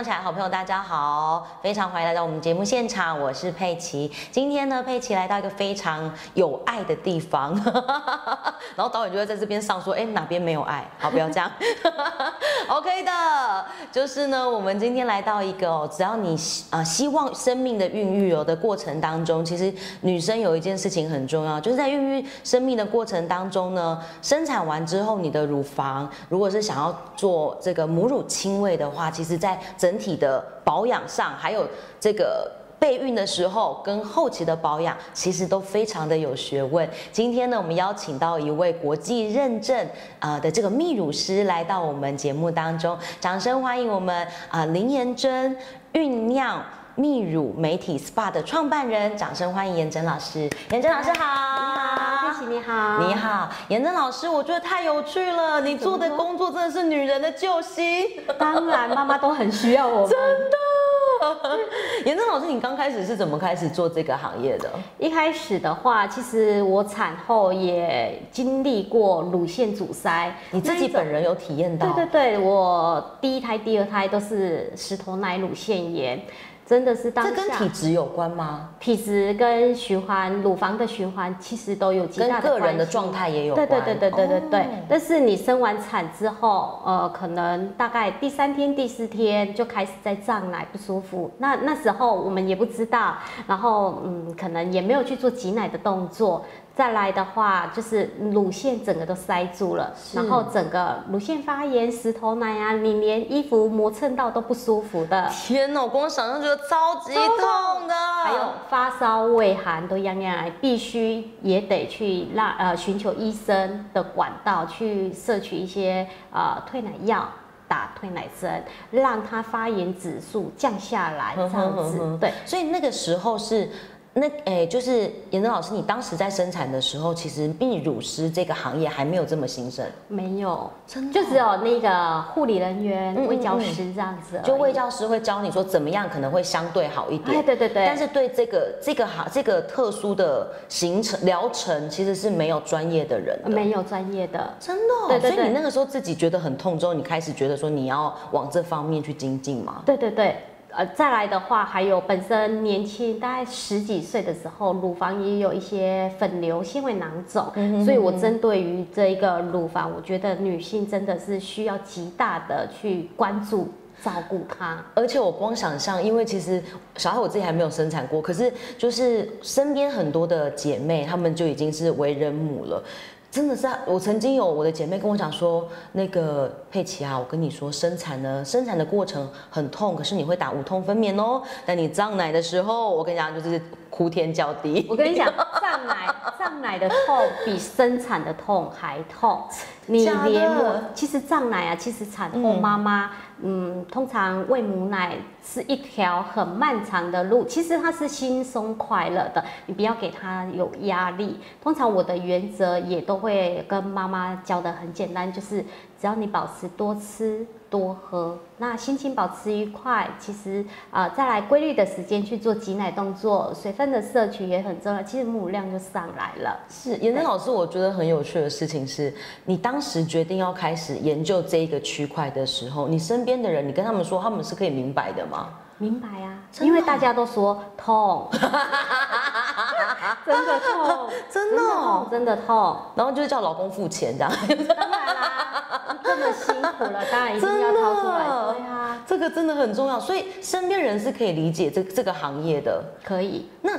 上起来，好朋友大家好，非常欢迎来到我们节目现场，我是佩奇。今天呢，佩奇来到一个非常有爱的地方，然后导演就会在这边上说，哎，哪边没有爱？好，不要这样。OK 的，就是呢，我们今天来到一个哦，只要你啊希望生命的孕育哦的过程当中，其实女生有一件事情很重要，就是在孕育生命的过程当中呢，生产完之后，你的乳房如果是想要做这个母乳亲喂的话，其实在整整体的保养上，还有这个备孕的时候跟后期的保养，其实都非常的有学问。今天呢，我们邀请到一位国际认证啊的这个泌乳师来到我们节目当中，掌声欢迎我们啊林妍珍酝酿泌乳媒体 SPA 的创办人，掌声欢迎妍珍老师。妍珍老师好，奇你好，你好，妍珍老师，我觉得太有趣了，你做的工作真的是女人的救星。当然，妈妈都很需要我们。真的，严正老师，你刚开始是怎么开始做这个行业的？一开始的话，其实我产后也经历过乳腺阻塞，你自己本人有体验到？对对对，我第一胎、第二胎都是石头奶乳腺炎。真的是当这跟体质有关吗？体质跟循环乳房的循环其实都有极大的个人的状态也有关。对对对对对对对。但是你生完产之后，呃，可能大概第三天、第四天就开始在胀奶不舒服。那那时候我们也不知道，然后嗯，可能也没有去做挤奶的动作。再来的话，就是乳腺整个都塞住了，然后整个乳腺发炎、石头奶啊，你连衣服磨蹭到都不舒服的。天哪，我光想象觉得超级痛的。还有发烧、畏寒都样样来，必须也得去让呃寻求医生的管道去摄取一些呃退奶药，打退奶针，让它发炎指数降下来，这样子。对，所以那个时候是。那诶，就是严正老师，你当时在生产的时候，其实泌乳师这个行业还没有这么兴盛，没有，真的，就只有那个护理人员、卫教师这样子，就卫教师会教你说怎么样可能会相对好一点，对对对，但是对这个这个行这个特殊的行程疗程，其实是没有专业的人，没有专业的，真的，对对对，所以你那个时候自己觉得很痛之后，你开始觉得说你要往这方面去精进吗？对对对。呃，再来的话，还有本身年轻，大概十几岁的时候，乳房也有一些粉瘤、纤维囊肿，所以我针对于这一个乳房，我觉得女性真的是需要极大的去关注、照顾它。而且我光想象，因为其实小孩我自己还没有生产过，可是就是身边很多的姐妹，她们就已经是为人母了。真的是，我曾经有我的姐妹跟我讲说，那个佩奇啊，我跟你说，生产呢，生产的过程很痛，可是你会打无痛分娩哦。但你胀奶的时候，我跟你讲，就是哭天叫地。我跟你讲，胀奶胀奶的痛比生产的痛还痛。你连我其实胀奶啊，其实产后妈妈。嗯，通常喂母奶是一条很漫长的路，其实它是轻松快乐的，你不要给她有压力。通常我的原则也都会跟妈妈教的很简单，就是只要你保持多吃。多喝，那心情保持愉快。其实啊，再来规律的时间去做挤奶动作，水分的摄取也很重要。其实母乳量就上来了。是，严真老师，我觉得很有趣的事情是，你当时决定要开始研究这一个区块的时候，你身边的人，你跟他们说，他们是可以明白的吗？明白啊，因为大家都说痛，真的痛，真的痛，真的痛。然后就是叫老公付钱这样。当然啦，这么辛苦了，当然一定要掏出来。对啊，这个真的很重要，所以身边人是可以理解这这个行业的。可以。那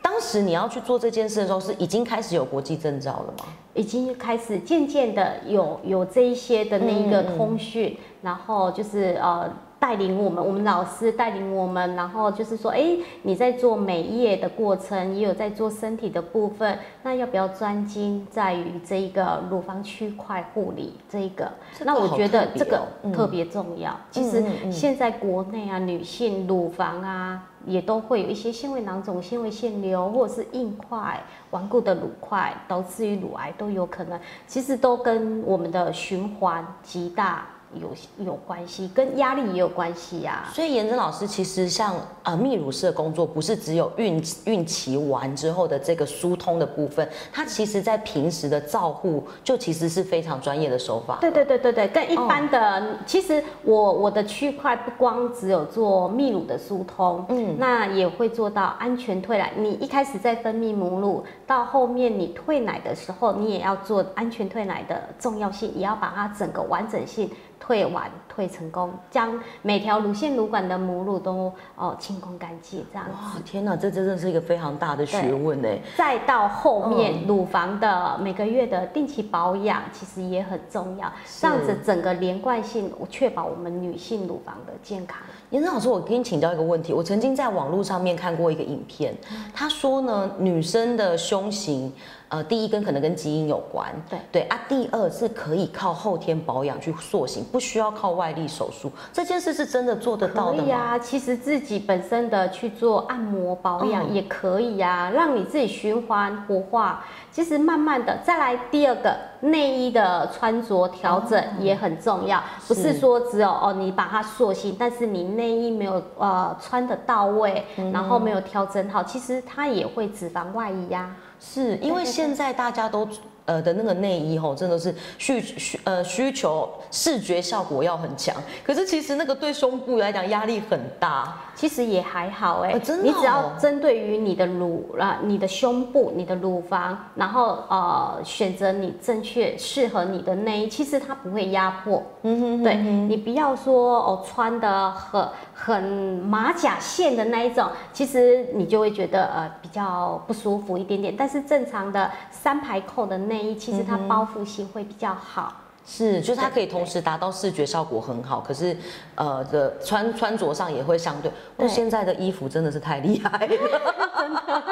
当时你要去做这件事的时候，是已经开始有国际证照了吗？已经开始渐渐的有有这一些的那一个通讯，然后就是呃。带领我们，我们老师带领我们，然后就是说，哎，你在做美业的过程，也有在做身体的部分，那要不要专精在于这一个乳房区块护理这一个？那我觉得这个特别重要。其实现在国内啊，女性乳房啊，也都会有一些纤维囊肿、纤维腺瘤，或者是硬块、顽固的乳块，导致于乳癌都有可能。其实都跟我们的循环极大。有有关系，跟压力也有关系呀、所以颜真老师其实像呃泌乳师的工作，不是只有孕孕期完之后的这个疏通的部分，它其实在平时的照护就其实是非常专业的手法。对对对对对，跟一般的，其实我我的区块不光只有做泌乳的疏通，嗯，那也会做到安全退奶。你一开始在分泌母乳，到后面你退奶的时候，你也要做安全退奶的重要性，也要把它整个完整性退完、退成功，将每条乳腺乳管的母乳都哦清空干净，这样子。哇，天哪，这真的是一个非常大的学问呢。再到后面乳房的每个月的定期保养，其实也很重要，这样子整个连贯性，我确保我们女性乳房的健康。严正老师，我跟你请教一个问题，我曾经在网络上面看过一个影片，他说呢，女生的胸型，呃，第一跟可能跟基因有关，对。对啊，第二是可以靠后天保养去塑形，不需要靠外力手术，这件事是真的做得到的吗？可以啊，其实自己本身的去做按摩保养嗯。也可以啊，让你自己循环活化。其实慢慢的，再来第二个内衣的穿着调整也很重要，不是是说只有哦你把它塑形，但是你内衣没有呃穿的到位，然后没有调整好，其实它也会脂肪外移呀、是因为现在大家都呃的那个内衣吼，真的是需需呃需求视觉效果要很强，可是其实那个对胸部来讲压力很大。其实也还好哎、哦真的你只要哦针对于你的乳啊、你的胸部、你的乳房，然后呃选择你正确适合你的内衣，其实它不会压迫。嗯哼对你不要说哦穿的很很马甲线的那一种，其实你就会觉得呃比较不舒服一点点。但是正常的三排扣的内衣，其实它包覆性会比较好。是，就是它可以同时达到视觉效果很好，可是呃的穿穿着上也会相对。对哦，现在的衣服真的是太厉害了，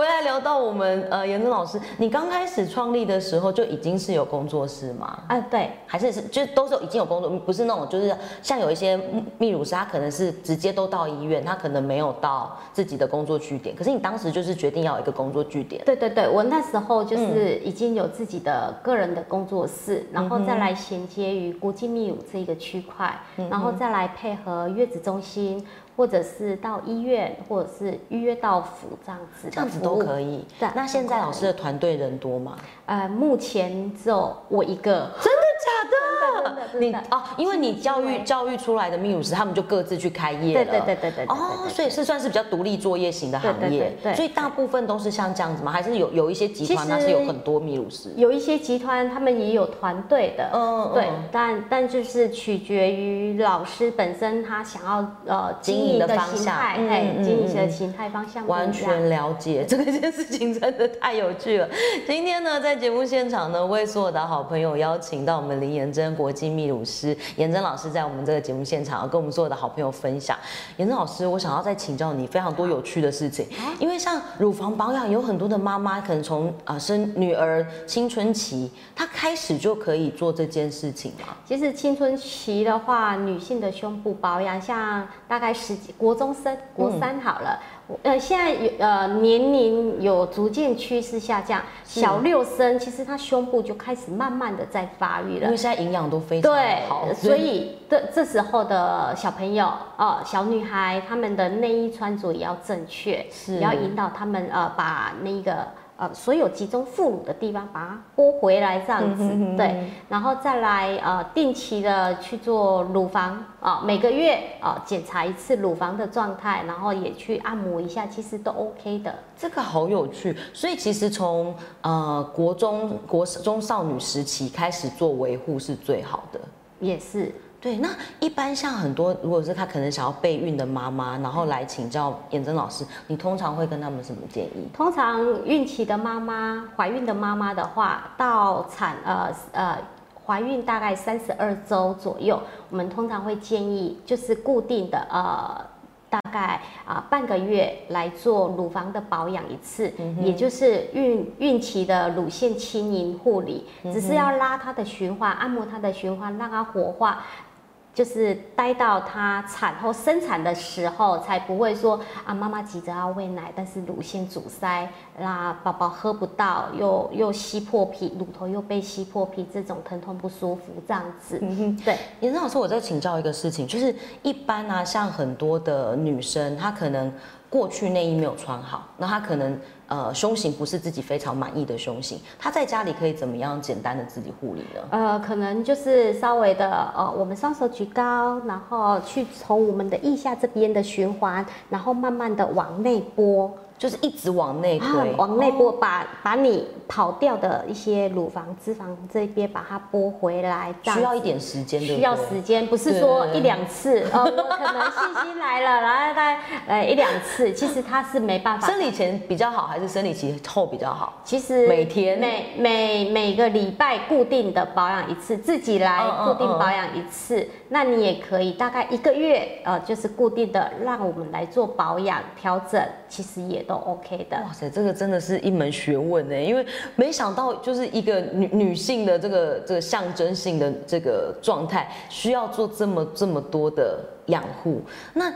回来聊到我们呃严正老师，你刚开始创立的时候就已经是有工作室吗？啊、对，还是是就都是已经有工作，不是那种就是像有一些泌乳师，他可能是直接都到医院，他可能没有到自己的工作据点。可是你当时就是决定要有一个工作据点，对对对，我那时候就是已经有自己的个人的工作室，然后再来衔接于国际泌乳这一个区块，然后再来配合月子中心，或者是到医院，或者是预约到府这样子这样子都可以对。那现在老师的团队人多吗？呃，目前只有我一个，真的假的？真的真的你哦，因为你教育教育出来的秘鲁师，他们就各自去开业了。对对对对对哦，所以是算是比较独立作业型的行业对，对所以大部分都是像这样子吗？还是有有一些集团它是有很多秘鲁师？有一些集团他们也有团队的，嗯对，但但就是取决于老师本身他想要呃经营的的方向形态，嗯哎、嗯经营的嗯形态方向完全了解这个件事情，真的太有趣了。今天呢，在节目现场呢，为所有的好朋友邀请到我们林妍珍国际泌乳师妍珍老师，在我们这个节目现场，跟我们所有的好朋友分享。妍珍老师，我想要再请教你非常多有趣的事情，因为像乳房保养，有很多的妈妈可能从啊、生女儿青春期，她开始就可以做这件事情嘛。其实青春期的话，女性的胸部保养，像大概十几国中生、国三好了，我呃现在有呃年龄有逐渐趋势下降，小六生其实他胸部就开始慢慢的在发育了。因为。现在营养都非常对好，，所以这这时候的小朋友哦、小女孩，她们的内衣穿着也要正确，是。也要引导她们呃把那个呃所有集中副乳的地方把它拨回来这样子，嗯哼哼对，然后再来呃定期的去做乳房啊、每个月啊、检查一次乳房的状态，然后也去按摩一下，其实都 OK 的。这个好有趣，所以其实从呃国中国中少女时期开始做维护是最好的。也是，对，那一般像很多如果是她可能想要备孕的妈妈，然后来请教妍珍老师，你通常会跟他们什么建议？通常孕期的妈妈、怀孕的妈妈的话，到产呃呃怀孕大概三十二周左右，我们通常会建议就是固定的呃。大概啊、半个月来做乳房的保养一次，也就是孕孕期的乳腺轻盈护理，只是要拉它的循环，按摩它的循环，让它活化。就是待到她产后生产的时候，才不会说啊，妈妈急着要喂奶，但是乳腺阻塞，那宝宝喝不到，又又吸破皮，乳头又被吸破皮，这种疼痛不舒服这样子。嗯哼，对。严正老师，我再请教一个事情，就是一般呢，像很多的女生，她可能过去内衣没有穿好，那她可能。呃，胸型不是自己非常满意的胸型，他在家里可以怎么样简单的自己护理呢？呃，可能就是稍微的，呃，我们双手举高，然后去从我们的腋下这边的循环，然后慢慢的往内拨。就是一直往内推，往内拨，把把你跑掉的一些乳房脂肪这边把它拨回来，需要一点时间，需要时间，不是说一两次，呃，我可能信心来了，然后概 呃一两次，其实它是没办法。生理前比较好，还是生理期后比较好？其实每天每每每个礼拜固定的保养一次，自己来固定保养一次，那你也可以大概一个月，呃，就是固定的让我们来做保养调整，其实也。都 OK 的，哇塞，这个真的是一门学问呢，因为没想到就是一个女女性的这个这个象征性的这个状态，需要做这么这么多的养护。那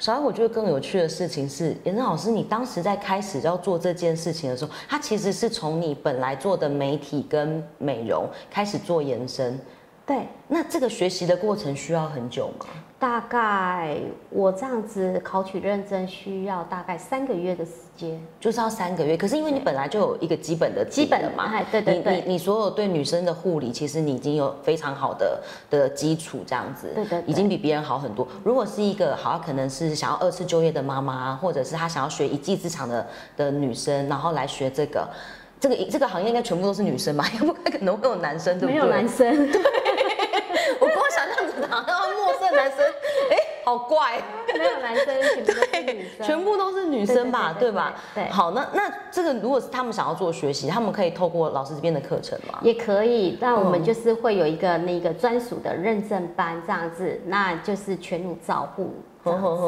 小艾，我觉得更有趣的事情是，严正老师，你当时在开始要做这件事情的时候，它其实是从你本来做的媒体跟美容开始做延伸。对，那这个学习的过程需要很久吗？大概我这样子考取认证需要大概三个月的时间，就是要三个月。可是因为你本来就有一个基本的基本的嘛，对对对，你你所有对女生的护理，其实你已经有非常好的的基础，这样子，对对，已经比别人好很多。如果是一个好，可能是想要二次就业的妈妈，或者是她想要学一技之长的的女生，然后来学这个，这个这个行业应该全部都是女生吧？要不可能会有男生，对不对？没有男生，对。我跟我想象中好像陌生男生，哎，好怪，没有男生，全部都是女生，全部都是女生吧，对吧？对。好，那那这个如果是他们想要做学习，他们可以透过老师这边的课程吗？也可以，那我们就是会有一个那个专属的认证班这样子，那就是全乳照护，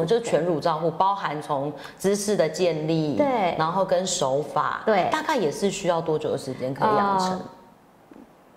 就是全乳照护，包含从姿势的建立，对，然后跟手法，对，大概也是需要多久的时间可以养成？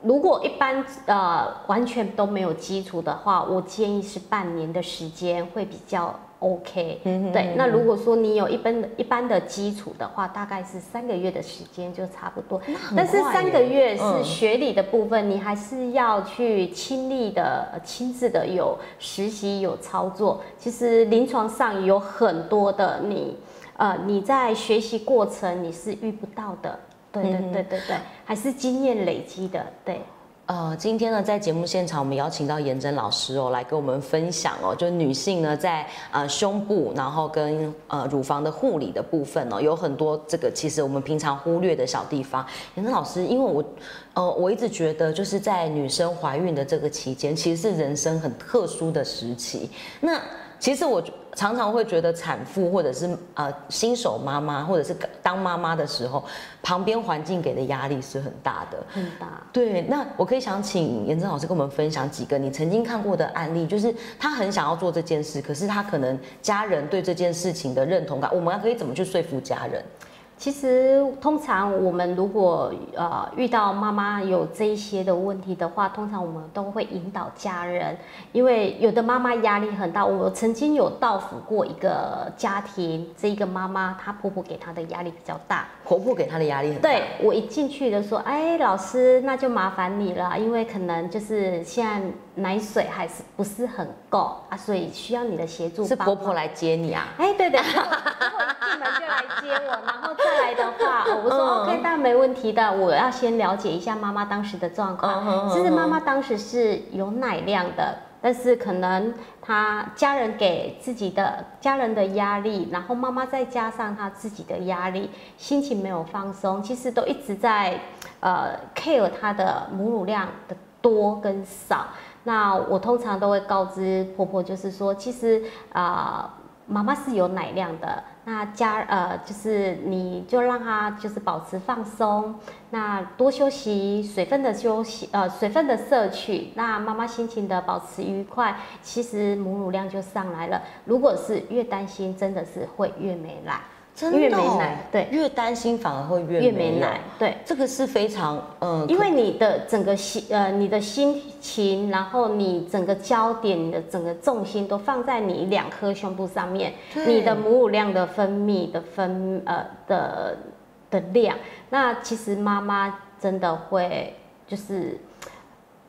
如果一般呃完全都没有基础的话，我建议是半年的时间会比较 OK。嗯对，那如果说你有一般的一般的基础的话，大概是三个月的时间就差不多。但是三个月是学理的部分，你还是要去亲历的、亲自的有实习、有操作。其实临床上有很多的你呃你在学习过程你是遇不到的。对对对对对，还是经验累积的。对，呃，今天呢，在节目现场，我们邀请到颜真老师哦，来跟我们分享哦，就女性呢，在呃胸部，然后跟呃乳房的护理的部分哦，有很多这个其实我们平常忽略的小地方。颜真老师，因为我呃我一直觉得，就是在女生怀孕的这个期间，其实是人生很特殊的时期。那其实我。常常会觉得产妇或者是呃新手妈妈或者是当妈妈的时候，旁边环境给的压力是很大的。很大。对，那我可以想请严正老师跟我们分享几个你曾经看过的案例，就是他很想要做这件事，可是他可能家人对这件事情的认同感，我们可以怎么去说服家人？其实，通常我们如果呃遇到妈妈有这一些的问题的话，通常我们都会引导家人，因为有的妈妈压力很大。我曾经有到访过一个家庭，这一个妈妈她婆婆给她的压力比较大，婆婆给她的压力很大。对我一进去就说，哎，老师，那就麻烦你了，因为可能就是现在奶水还是不是很够啊，所以需要你的协助。是婆婆来接你啊？哎，对对，婆婆一进门就来接我，然后。再来的话，我说 OK，当然没问题的。我要先了解一下妈妈当时的状况。其实妈妈当时是有奶量的，但是可能她家人给自己的家人的压力，然后妈妈再加上她自己的压力，心情没有放松，其实都一直在呃 care 她的母乳量的多跟少。那我通常都会告知婆婆，就是说，其实啊。妈妈是有奶量的，那加呃就是你就让他就是保持放松，那多休息，水分的休息呃水分的摄取，那妈妈心情的保持愉快，其实母乳量就上来了。如果是越担心，真的是会越没奶。真的、哦、越没奶对。越担心反而会越越没奶，对。这个是非常嗯，因为你的整个心呃，你的心情，然后你整个焦点，你的整个重心都放在你两颗胸部上面，你的母乳量的分泌的分呃的的量，那其实妈妈真的会就是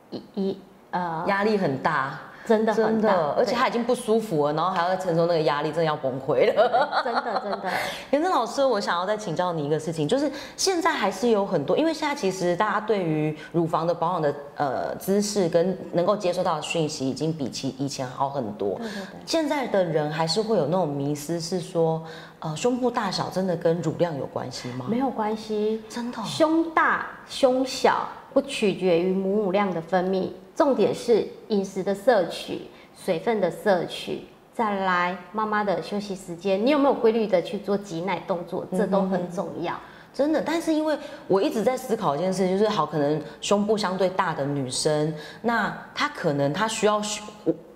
一一呃，压力很大，真的真很大的，，而且对他已经不舒服了，然后还要承受那个压力，真的要崩溃了。真 的真的。严正 老师，我想要再请教你一个事情，就是现在还是有很多，因为现在其实大家对于乳房的保养的呃知识跟能够接收到的讯息，已经比起以前好很多。对对对现在的人还是会有那种迷思，是说，呃，胸部大小真的跟乳量有关系吗？没有关系，真的哦、胸大胸小不取决于母乳量的分泌，重点是饮食的摄取、水分的摄取，再来妈妈的休息时间，你有没有规律的去做挤奶动作，这都很重要。真的，但是因为我一直在思考一件事，就是好，可能胸部相对大的女生，那她可能她需要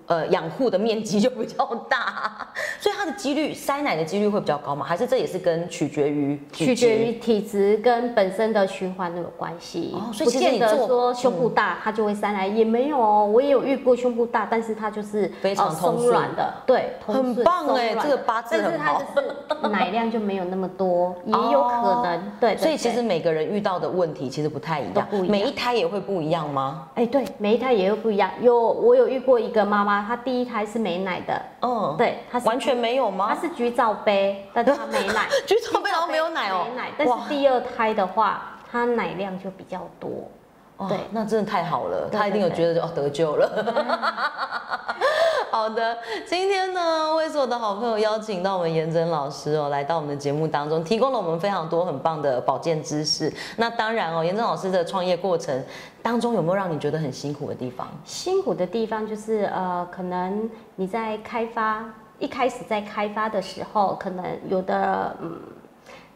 呃养护的面积就比较大，所以它的几率塞奶的几率会比较高吗？还是这也是跟取决于体取决于体质跟本身的循环都有关系，哦所以不见得其实你做说胸部大它就会塞奶，也没有哦。我也有遇过胸部大，但是它就是非常松软的，对，很棒哎这个八字但是它很好就是奶量就没有那么多，也有可能，对，对所以其实每个人遇到的问题其实不太一样，一样。每一胎也会不一样吗？哎，对，每一胎也会不一样。有我有遇过一个妈妈，她第一胎是没奶的，嗯，对，他是完全没有吗？他？是橘皂杯，但他没奶，橘皂杯然后没有奶哦没奶，但是第二胎的话，他奶量就比较多。哇对那真的太好了，对他一定有对觉得哦得救了。好的，今天呢，为所有的好朋友邀请到我们颜真老师哦，来到我们的节目当中，提供了我们非常多很棒的保健知识。那当然哦，颜真老师的创业过程当中，有没有让你觉得很辛苦的地方？辛苦的地方就是呃，可能你在开发一开始在开发的时候，可能有的嗯，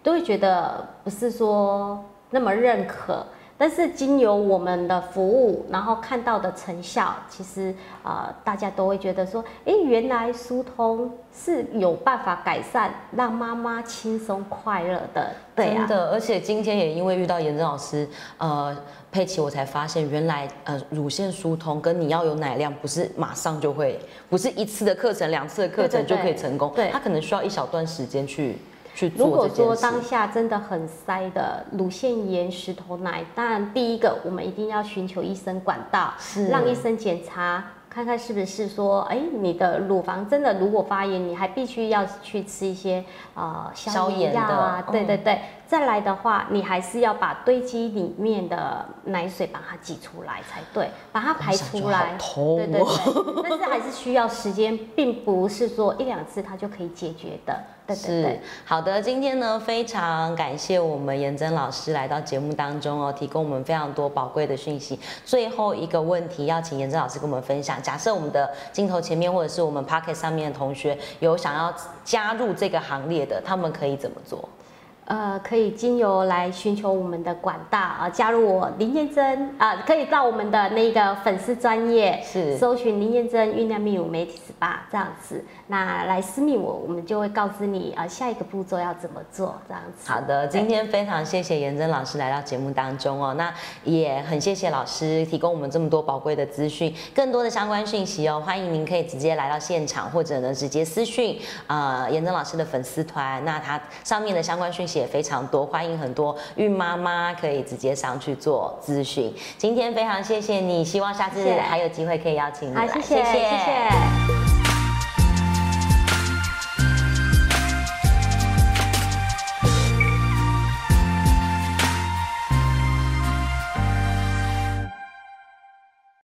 都会觉得不是说那么认可。但是经由我们的服务，然后看到的成效，其实呃大家都会觉得说，哎，原来疏通是有办法改善，让妈妈轻松快乐的。对啊，真的，而且今天也因为遇到严正老师，呃，佩奇，我才发现原来呃乳腺疏通跟你要有奶量，不是马上就会，不是一次的课程、两次的课程就可以成功，对。它可能需要一小段时间去去如果。说当下真的很塞的乳腺炎、石头奶，当然第一个我们一定要寻求医生管道，是让医生检查。看看是不是说，哎，你的乳房真的如果发炎，你还必须要去吃一些呃消消炎药啊，对嗯对对。再来的话，你还是要把堆积里面的奶水把它挤出来才对，把它排出来。痛对对哦对，但是还是需要时间，并不是说一两次它就可以解决的。对对是对。好的，今天呢非常感谢我们颜真老师来到节目当中哦，提供我们非常多宝贵的讯息。最后一个问题要请颜真老师跟我们分享，假设我们的镜头前面或者是我们 Pocket 上面的同学有想要加入这个行列的，他们可以怎么做？呃，可以经由来寻求我们的管道啊，加入我林燕珍啊，可以到我们的那个粉丝专业是。搜寻林燕珍酝酿秘乳媒体 SPA 这样子，那来私密我，我们就会告知你啊下一个步骤要怎么做这样子。好的，今天非常谢谢颜真老师来到节目当中哦，那也很谢谢老师提供我们这么多宝贵的资讯，更多的相关讯息哦，欢迎您可以直接来到现场，或者呢直接私讯啊颜真老师的粉丝团，那他上面的相关讯息也非常多，欢迎很多孕妈妈可以直接上去做咨询。今天非常谢谢你，希望下次还有机会可以邀请你好，来，谢谢。谢谢